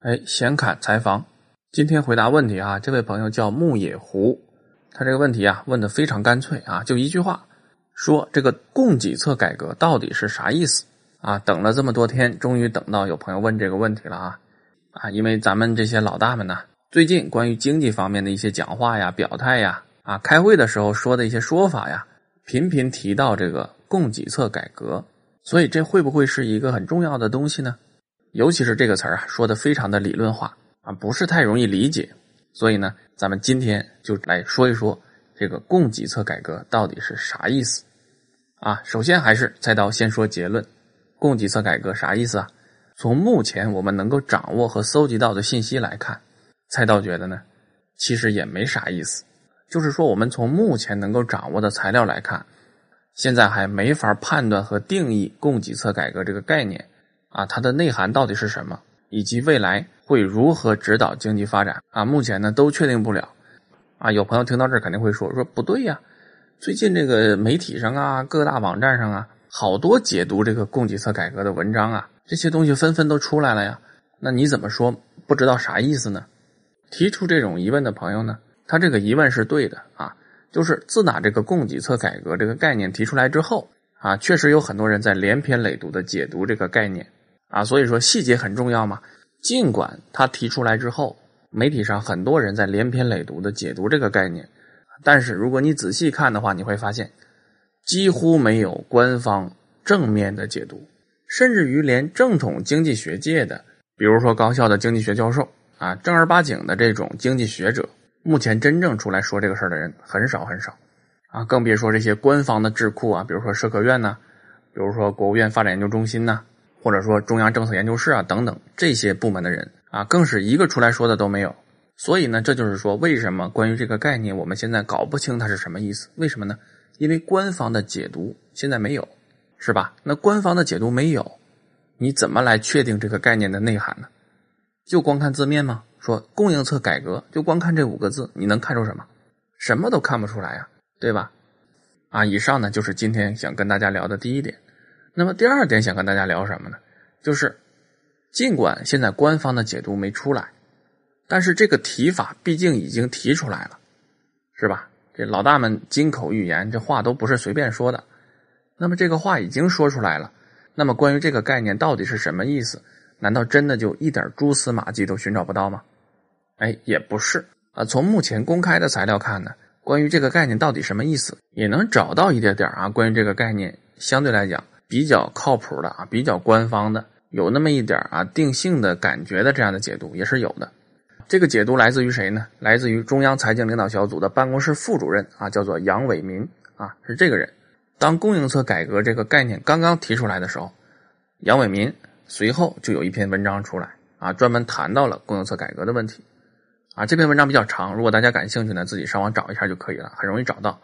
哎，闲侃采访，今天回答问题啊。这位朋友叫牧野湖，他这个问题啊问的非常干脆啊，就一句话，说这个供给侧改革到底是啥意思啊？等了这么多天，终于等到有朋友问这个问题了啊啊！因为咱们这些老大们呢，最近关于经济方面的一些讲话呀、表态呀啊，开会的时候说的一些说法呀，频频提到这个供给侧改革，所以这会不会是一个很重要的东西呢？尤其是这个词儿啊，说的非常的理论化啊，不是太容易理解。所以呢，咱们今天就来说一说这个供给侧改革到底是啥意思啊？首先还是菜刀先说结论：供给侧改革啥意思啊？从目前我们能够掌握和搜集到的信息来看，菜刀觉得呢，其实也没啥意思。就是说，我们从目前能够掌握的材料来看，现在还没法判断和定义供给侧改革这个概念。啊，它的内涵到底是什么，以及未来会如何指导经济发展啊？目前呢都确定不了。啊，有朋友听到这儿肯定会说说不对呀，最近这个媒体上啊，各大网站上啊，好多解读这个供给侧改革的文章啊，这些东西纷纷都出来了呀。那你怎么说不知道啥意思呢？提出这种疑问的朋友呢，他这个疑问是对的啊，就是自打这个供给侧改革这个概念提出来之后啊，确实有很多人在连篇累牍的解读这个概念。啊，所以说细节很重要嘛。尽管他提出来之后，媒体上很多人在连篇累牍的解读这个概念，但是如果你仔细看的话，你会发现几乎没有官方正面的解读，甚至于连正统经济学界的，比如说高校的经济学教授啊，正儿八经的这种经济学者，目前真正出来说这个事儿的人很少很少啊，更别说这些官方的智库啊，比如说社科院呐，比如说国务院发展研究中心呐。或者说中央政策研究室啊等等这些部门的人啊，更是一个出来说的都没有。所以呢，这就是说，为什么关于这个概念，我们现在搞不清它是什么意思？为什么呢？因为官方的解读现在没有，是吧？那官方的解读没有，你怎么来确定这个概念的内涵呢？就光看字面吗？说供应侧改革，就光看这五个字，你能看出什么？什么都看不出来呀，对吧？啊，以上呢就是今天想跟大家聊的第一点。那么第二点想跟大家聊什么呢？就是尽管现在官方的解读没出来，但是这个提法毕竟已经提出来了，是吧？这老大们金口玉言，这话都不是随便说的。那么这个话已经说出来了，那么关于这个概念到底是什么意思？难道真的就一点蛛丝马迹都寻找不到吗？哎，也不是啊。从目前公开的材料看呢，关于这个概念到底什么意思，也能找到一点点啊。关于这个概念，相对来讲。比较靠谱的啊，比较官方的，有那么一点啊定性的感觉的这样的解读也是有的。这个解读来自于谁呢？来自于中央财经领导小组的办公室副主任啊，叫做杨伟民啊，是这个人。当供应侧改革这个概念刚刚提出来的时候，杨伟民随后就有一篇文章出来啊，专门谈到了供应侧改革的问题啊。这篇文章比较长，如果大家感兴趣呢，自己上网找一下就可以了，很容易找到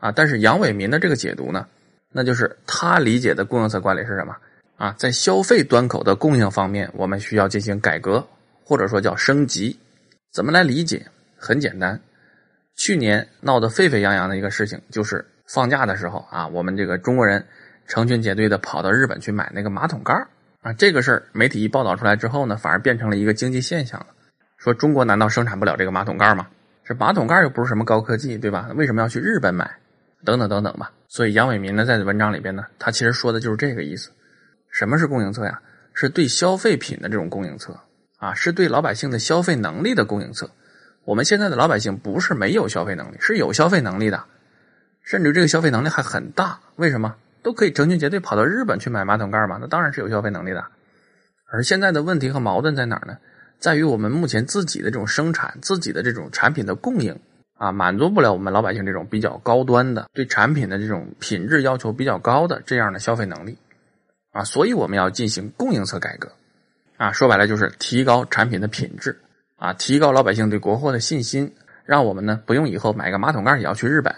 啊。但是杨伟民的这个解读呢？那就是他理解的供应侧管理是什么啊？在消费端口的供应方面，我们需要进行改革，或者说叫升级。怎么来理解？很简单，去年闹得沸沸扬扬的一个事情，就是放假的时候啊，我们这个中国人成群结队的跑到日本去买那个马桶盖啊。这个事儿媒体一报道出来之后呢，反而变成了一个经济现象了。说中国难道生产不了这个马桶盖吗？这马桶盖又不是什么高科技，对吧？为什么要去日本买？等等等等吧，所以杨伟民呢，在文章里边呢，他其实说的就是这个意思。什么是供应侧呀？是对消费品的这种供应侧啊，是对老百姓的消费能力的供应侧。我们现在的老百姓不是没有消费能力，是有消费能力的，甚至这个消费能力还很大。为什么都可以成群结队跑到日本去买马桶盖嘛？那当然是有消费能力的。而现在的问题和矛盾在哪儿呢？在于我们目前自己的这种生产，自己的这种产品的供应。啊，满足不了我们老百姓这种比较高端的对产品的这种品质要求比较高的这样的消费能力，啊，所以我们要进行供应侧改革，啊，说白了就是提高产品的品质，啊，提高老百姓对国货的信心，让我们呢不用以后买个马桶盖也要去日本，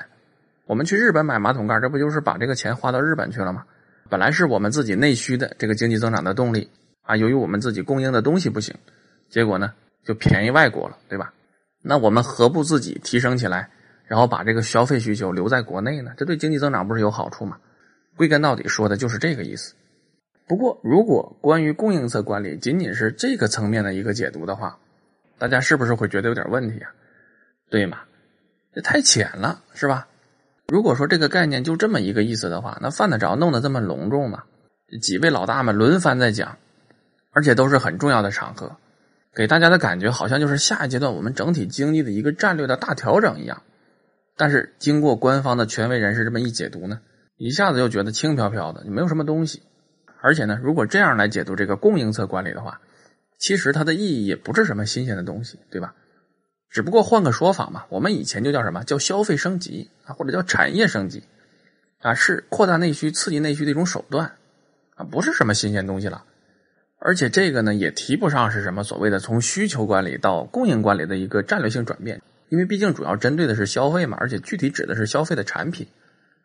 我们去日本买马桶盖，这不就是把这个钱花到日本去了吗？本来是我们自己内需的这个经济增长的动力，啊，由于我们自己供应的东西不行，结果呢就便宜外国了，对吧？那我们何不自己提升起来，然后把这个消费需求留在国内呢？这对经济增长不是有好处吗？归根到底说的就是这个意思。不过，如果关于供应侧管理仅仅是这个层面的一个解读的话，大家是不是会觉得有点问题啊？对吗？这太浅了，是吧？如果说这个概念就这么一个意思的话，那犯得着弄得这么隆重吗？几位老大们轮番在讲，而且都是很重要的场合，给大家的感觉好像就是下一阶段我们整体经济的一个战略的大调整一样。但是经过官方的权威人士这么一解读呢，一下子又觉得轻飘飘的，没有什么东西。而且呢，如果这样来解读这个供应侧管理的话，其实它的意义也不是什么新鲜的东西，对吧？只不过换个说法嘛，我们以前就叫什么叫消费升级啊，或者叫产业升级啊，是扩大内需、刺激内需的一种手段啊，不是什么新鲜东西了。而且这个呢，也提不上是什么所谓的从需求管理到供应管理的一个战略性转变。因为毕竟主要针对的是消费嘛，而且具体指的是消费的产品，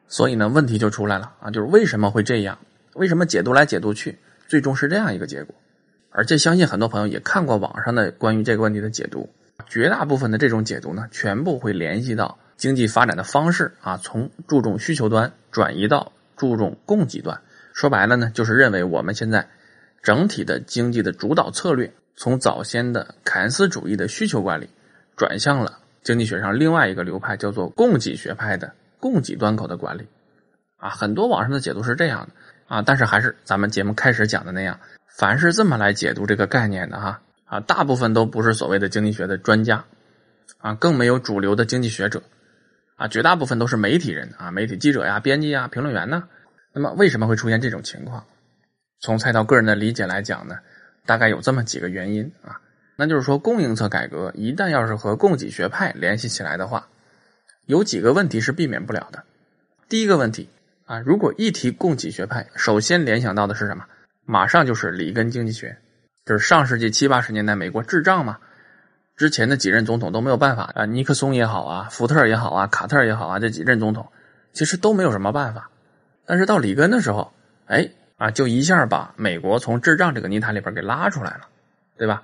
所以呢，问题就出来了啊，就是为什么会这样？为什么解读来解读去，最终是这样一个结果？而且相信很多朋友也看过网上的关于这个问题的解读，绝大部分的这种解读呢，全部会联系到经济发展的方式啊，从注重需求端转移到注重供给端。说白了呢，就是认为我们现在整体的经济的主导策略，从早先的凯恩斯主义的需求管理，转向了。经济学上另外一个流派叫做供给学派的供给端口的管理，啊，很多网上的解读是这样的啊，但是还是咱们节目开始讲的那样，凡是这么来解读这个概念的哈啊，大部分都不是所谓的经济学的专家啊，更没有主流的经济学者啊，绝大部分都是媒体人啊，媒体记者呀、编辑啊、评论员呢。那么为什么会出现这种情况？从菜刀个人的理解来讲呢，大概有这么几个原因啊。那就是说，供应侧改革一旦要是和供给学派联系起来的话，有几个问题是避免不了的。第一个问题啊，如果一提供给学派，首先联想到的是什么？马上就是里根经济学，就是上世纪七八十年代美国智障嘛，之前的几任总统都没有办法啊，尼克松也好啊，福特也好啊，卡特也好啊，这几任总统其实都没有什么办法。但是到里根的时候，哎啊，就一下把美国从智障这个泥潭里边给拉出来了，对吧？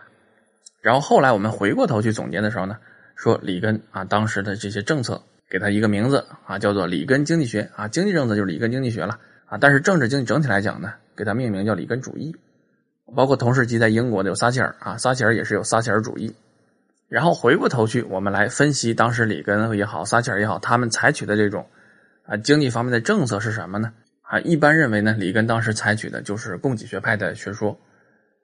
然后后来我们回过头去总结的时候呢，说里根啊当时的这些政策给他一个名字啊叫做里根经济学啊，经济政策就是里根经济学了啊。但是政治经济整体来讲呢，给他命名叫里根主义。包括同时期在英国的有撒切尔啊，撒切尔也是有撒切尔主义。然后回过头去，我们来分析当时里根也好，撒切尔也好，他们采取的这种啊经济方面的政策是什么呢？啊，一般认为呢，里根当时采取的就是供给学派的学说。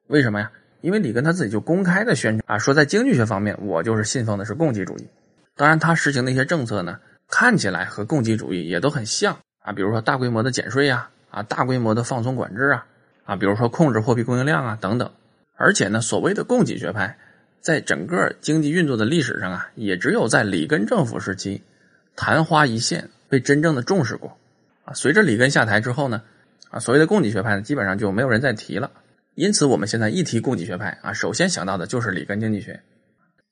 为什么呀？因为里根他自己就公开的宣传啊，说在经济学方面，我就是信奉的是供给主义。当然，他实行的一些政策呢，看起来和供给主义也都很像啊，比如说大规模的减税呀，啊，大规模的放松管制啊，啊，比如说控制货币供应量啊等等。而且呢，所谓的供给学派，在整个经济运作的历史上啊，也只有在里根政府时期昙花一现，被真正的重视过啊。随着里根下台之后呢，啊，所谓的供给学派呢，基本上就没有人再提了。因此，我们现在一提供给学派啊，首先想到的就是里根经济学。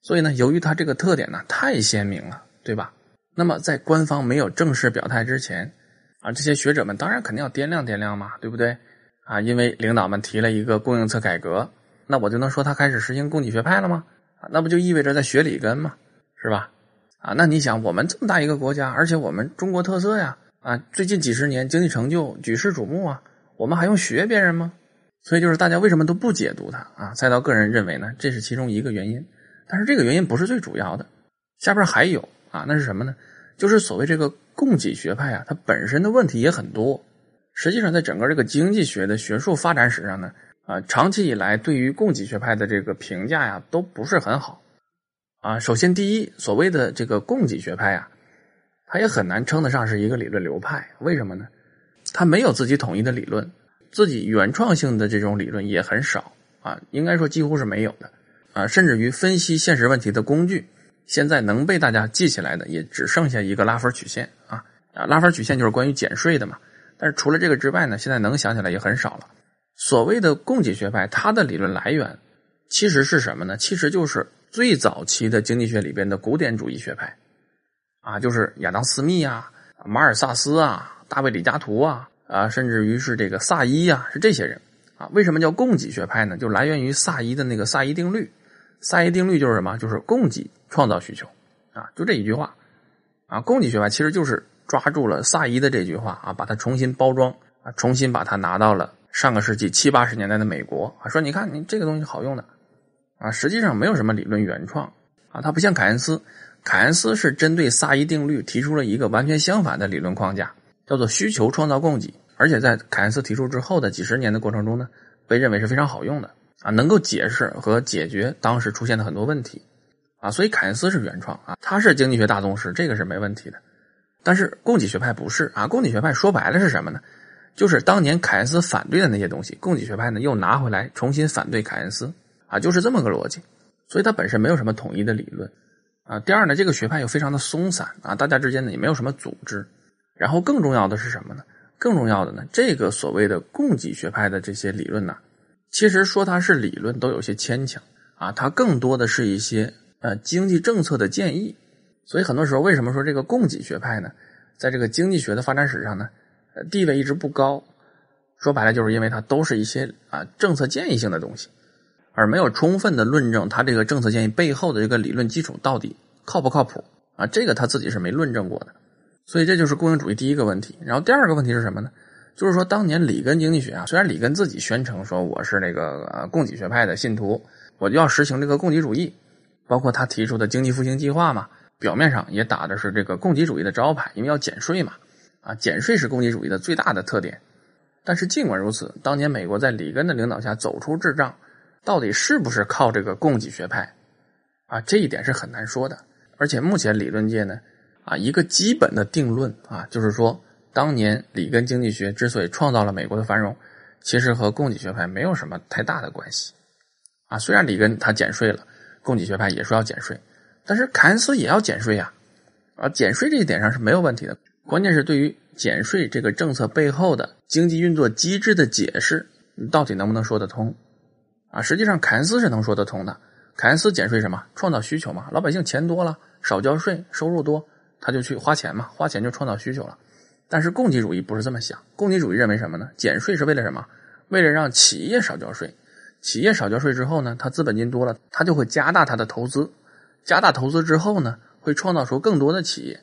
所以呢，由于它这个特点呢太鲜明了，对吧？那么在官方没有正式表态之前啊，这些学者们当然肯定要掂量掂量嘛，对不对？啊，因为领导们提了一个供应侧改革，那我就能说他开始实行供给学派了吗？那不就意味着在学里根吗？是吧？啊，那你想，我们这么大一个国家，而且我们中国特色呀，啊，最近几十年经济成就举世瞩目啊，我们还用学别人吗？所以就是大家为什么都不解读它啊？菜刀个人认为呢，这是其中一个原因，但是这个原因不是最主要的，下边还有啊，那是什么呢？就是所谓这个供给学派啊，它本身的问题也很多。实际上，在整个这个经济学的学术发展史上呢，啊，长期以来对于供给学派的这个评价呀，都不是很好。啊，首先第一，所谓的这个供给学派啊，它也很难称得上是一个理论流派。为什么呢？它没有自己统一的理论。自己原创性的这种理论也很少啊，应该说几乎是没有的啊，甚至于分析现实问题的工具，现在能被大家记起来的也只剩下一个拉分曲线啊啊，拉分曲线就是关于减税的嘛。但是除了这个之外呢，现在能想起来也很少了。所谓的供给学派，它的理论来源其实是什么呢？其实就是最早期的经济学里边的古典主义学派啊，就是亚当·斯密啊、马尔萨斯啊、大卫·李嘉图啊。啊，甚至于是这个萨伊啊，是这些人啊。为什么叫供给学派呢？就来源于萨伊的那个萨伊定律。萨伊定律就是什么？就是供给创造需求啊，就这一句话啊。供给学派其实就是抓住了萨伊的这句话啊，把它重新包装啊，重新把它拿到了上个世纪七八十年代的美国啊，说你看你这个东西好用的啊，实际上没有什么理论原创啊，它不像凯恩斯，凯恩斯是针对萨伊定律提出了一个完全相反的理论框架，叫做需求创造供给，而且在凯恩斯提出之后的几十年的过程中呢，被认为是非常好用的啊，能够解释和解决当时出现的很多问题啊，所以凯恩斯是原创啊，他是经济学大宗师，这个是没问题的。但是供给学派不是啊，供给学派说白了是什么呢？就是当年凯恩斯反对的那些东西，供给学派呢又拿回来重新反对凯恩斯啊，就是这么个逻辑。所以它本身没有什么统一的理论啊。第二呢，这个学派又非常的松散啊，大家之间呢也没有什么组织。然后更重要的是什么呢？更重要的呢，这个所谓的供给学派的这些理论呢，其实说它是理论都有些牵强啊，它更多的是一些呃经济政策的建议。所以很多时候，为什么说这个供给学派呢，在这个经济学的发展史上呢，地位一直不高？说白了，就是因为它都是一些啊政策建议性的东西，而没有充分的论证他这个政策建议背后的这个理论基础到底靠不靠谱啊？这个他自己是没论证过的。所以这就是供应主义第一个问题。然后第二个问题是什么呢？就是说当年里根经济学啊，虽然里根自己宣称说我是那个呃供给学派的信徒，我就要实行这个供给主义，包括他提出的经济复兴计划嘛。表面上也打的是这个供给主义的招牌，因为要减税嘛，啊，减税是供给主义的最大的特点。但是尽管如此，当年美国在里根的领导下走出滞胀，到底是不是靠这个供给学派？啊，这一点是很难说的。而且目前理论界呢，啊，一个基本的定论啊，就是说，当年里根经济学之所以创造了美国的繁荣，其实和供给学派没有什么太大的关系。啊，虽然里根他减税了，供给学派也说要减税。但是凯恩斯也要减税呀，啊，减税这一点上是没有问题的。关键是对于减税这个政策背后的经济运作机制的解释，到底能不能说得通？啊，实际上凯恩斯是能说得通的。凯恩斯减税什么？创造需求嘛，老百姓钱多了，少交税，收入多，他就去花钱嘛，花钱就创造需求了。但是供给主义不是这么想，供给主义认为什么呢？减税是为了什么？为了让企业少交税。企业少交税之后呢，他资本金多了，他就会加大他的投资。加大投资之后呢，会创造出更多的企业，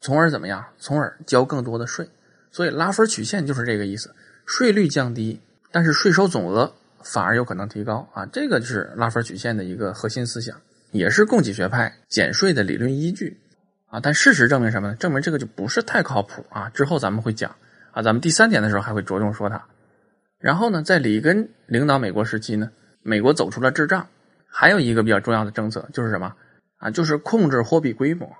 从而怎么样？从而交更多的税。所以拉分曲线就是这个意思：税率降低，但是税收总额反而有可能提高啊！这个就是拉分曲线的一个核心思想，也是供给学派减税的理论依据啊。但事实证明什么呢？证明这个就不是太靠谱啊！之后咱们会讲啊，咱们第三点的时候还会着重说它。然后呢，在里根领导美国时期呢，美国走出了滞胀。还有一个比较重要的政策就是什么啊？就是控制货币规模，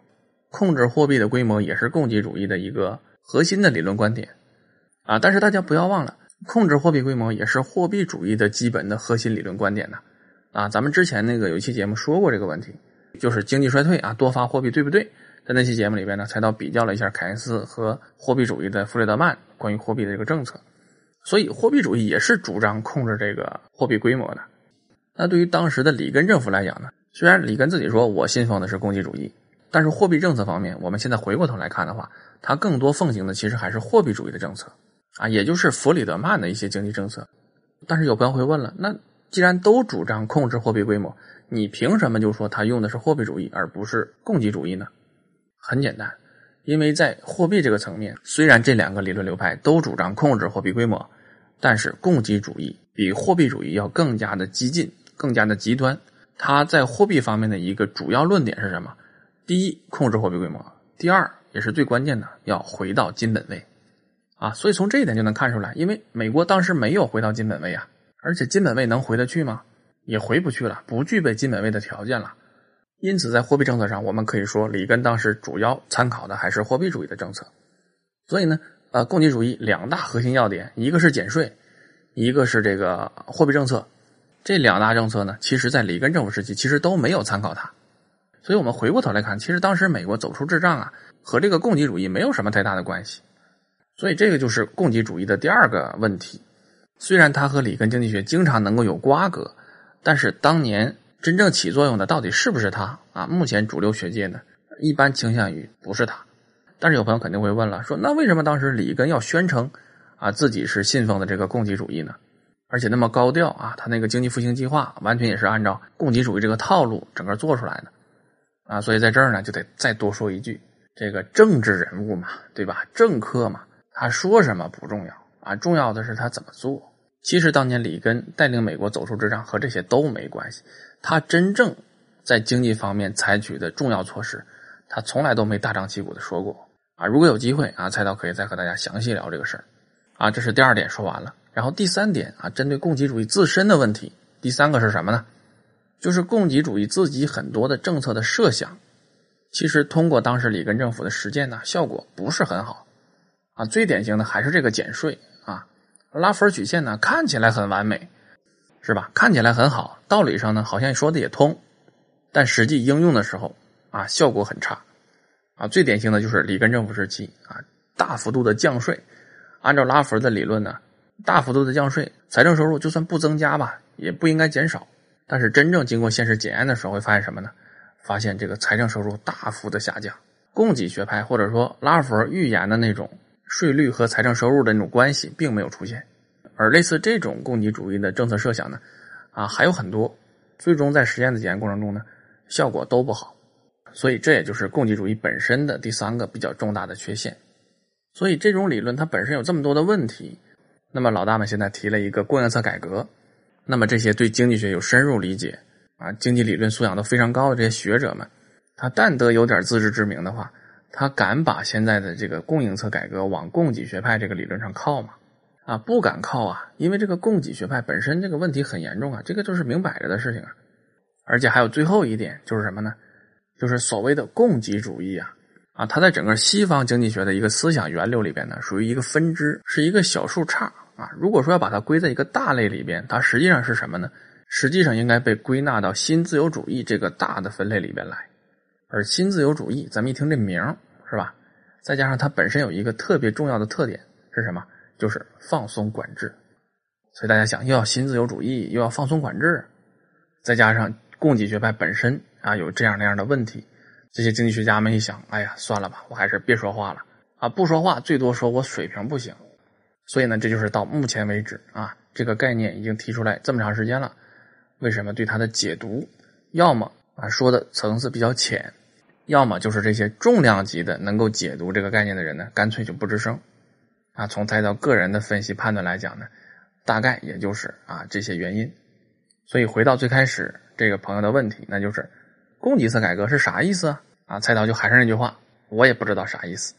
控制货币的规模也是供给主义的一个核心的理论观点啊。但是大家不要忘了，控制货币规模也是货币主义的基本的核心理论观点呢啊。咱们之前那个有一期节目说过这个问题，就是经济衰退啊，多发货币对不对？在那期节目里边呢，才到比较了一下凯恩斯和货币主义的弗雷德曼关于货币的这个政策，所以货币主义也是主张控制这个货币规模的。那对于当时的里根政府来讲呢，虽然里根自己说我信奉的是供给主义，但是货币政策方面，我们现在回过头来看的话，他更多奉行的其实还是货币主义的政策啊，也就是弗里德曼的一些经济政策。但是有朋友会问了，那既然都主张控制货币规模，你凭什么就说他用的是货币主义而不是供给主义呢？很简单，因为在货币这个层面，虽然这两个理论流派都主张控制货币规模，但是供给主义比货币主义要更加的激进。更加的极端，它在货币方面的一个主要论点是什么？第一，控制货币规模；第二，也是最关键的，要回到金本位啊！所以从这一点就能看出来，因为美国当时没有回到金本位啊，而且金本位能回得去吗？也回不去了，不具备金本位的条件了。因此，在货币政策上，我们可以说里根当时主要参考的还是货币主义的政策。所以呢，呃，供给主义两大核心要点，一个是减税，一个是这个货币政策。这两大政策呢，其实在里根政府时期其实都没有参考它，所以我们回过头来看，其实当时美国走出滞胀啊，和这个供给主义没有什么太大的关系，所以这个就是供给主义的第二个问题。虽然它和里根经济学经常能够有瓜葛，但是当年真正起作用的到底是不是它啊？目前主流学界呢一般倾向于不是它，但是有朋友肯定会问了，说那为什么当时里根要宣称啊自己是信奉的这个供给主义呢？而且那么高调啊，他那个经济复兴计划完全也是按照供给主义这个套路整个做出来的啊，所以在这儿呢就得再多说一句，这个政治人物嘛，对吧？政客嘛，他说什么不重要啊，重要的是他怎么做。其实当年里根带领美国走出滞胀和这些都没关系，他真正在经济方面采取的重要措施，他从来都没大张旗鼓的说过啊。如果有机会啊，蔡导可以再和大家详细聊这个事儿啊。这是第二点说完了，然后第三点啊，针对供给主义自身的问题，第三个是什么呢？就是供给主义自己很多的政策的设想，其实通过当时里根政府的实践呢，效果不是很好啊。最典型的还是这个减税啊，拉弗尔曲线呢看起来很完美，是吧？看起来很好，道理上呢好像说的也通，但实际应用的时候啊，效果很差啊。最典型的就是里根政府时期啊，大幅度的降税，按照拉弗尔的理论呢，大幅度的降税，财政收入就算不增加吧，也不应该减少。但是真正经过现实检验的时候，会发现什么呢？发现这个财政收入大幅的下降。供给学派或者说拉弗尔预言的那种税率和财政收入的那种关系并没有出现。而类似这种供给主义的政策设想呢，啊还有很多，最终在实验的检验过程中呢，效果都不好。所以这也就是供给主义本身的第三个比较重大的缺陷。所以这种理论它本身有这么多的问题。那么老大们现在提了一个供应侧改革。那么这些对经济学有深入理解啊，经济理论素养都非常高的这些学者们，他但得有点自知之明的话，他敢把现在的这个供应侧改革往供给学派这个理论上靠吗？啊，不敢靠啊，因为这个供给学派本身这个问题很严重啊，这个就是明摆着的事情啊。而且还有最后一点就是什么呢？就是所谓的供给主义啊，啊，它在整个西方经济学的一个思想源流里边呢，属于一个分支，是一个小树杈。啊，如果说要把它归在一个大类里边，它实际上是什么呢？实际上应该被归纳到新自由主义这个大的分类里边来。而新自由主义，咱们一听这名是吧？再加上它本身有一个特别重要的特点是什么？就是放松管制。所以大家想，又要新自由主义，又要放松管制，再加上供给学派本身啊有这样那样的问题，这些经济学家们一想，哎呀，算了吧，我还是别说话了啊，不说话，最多说我水平不行。所以呢，这就是到目前为止啊，这个概念已经提出来这么长时间了。为什么对它的解读，要么啊说的层次比较浅，要么就是这些重量级的能够解读这个概念的人呢，干脆就不吱声。啊，从再到个人的分析判断来讲呢，大概也就是啊这些原因。所以回到最开始这个朋友的问题，那就是供给侧改革是啥意思啊？啊，菜刀就还是那句话，我也不知道啥意思。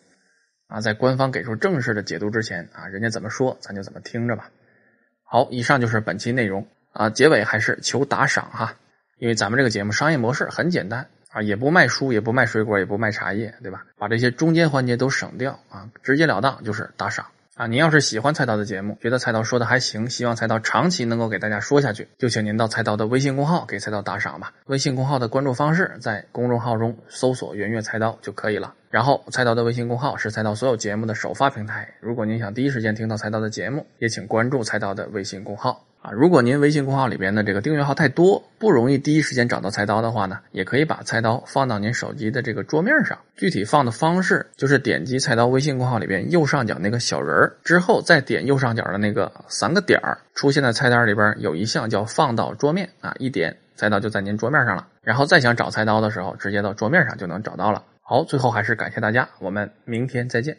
啊，在官方给出正式的解读之前啊，人家怎么说咱就怎么听着吧。好，以上就是本期内容啊，结尾还是求打赏哈，因为咱们这个节目商业模式很简单啊，也不卖书，也不卖水果，也不卖茶叶，对吧？把这些中间环节都省掉啊，直截了当就是打赏。啊，您要是喜欢菜刀的节目，觉得菜刀说的还行，希望菜刀长期能够给大家说下去，就请您到菜刀的微信公号给菜刀打赏吧。微信公号的关注方式在公众号中搜索“圆月菜刀”就可以了。然后，菜刀的微信公号是菜刀所有节目的首发平台。如果您想第一时间听到菜刀的节目，也请关注菜刀的微信公号。啊，如果您微信公号里边的这个订阅号太多，不容易第一时间找到菜刀的话呢，也可以把菜刀放到您手机的这个桌面上。具体放的方式就是点击菜刀微信公号里边右上角那个小人儿，之后再点右上角的那个三个点儿，出现在菜单里边有一项叫放到桌面啊，一点菜刀就在您桌面上了。然后再想找菜刀的时候，直接到桌面上就能找到了。好，最后还是感谢大家，我们明天再见。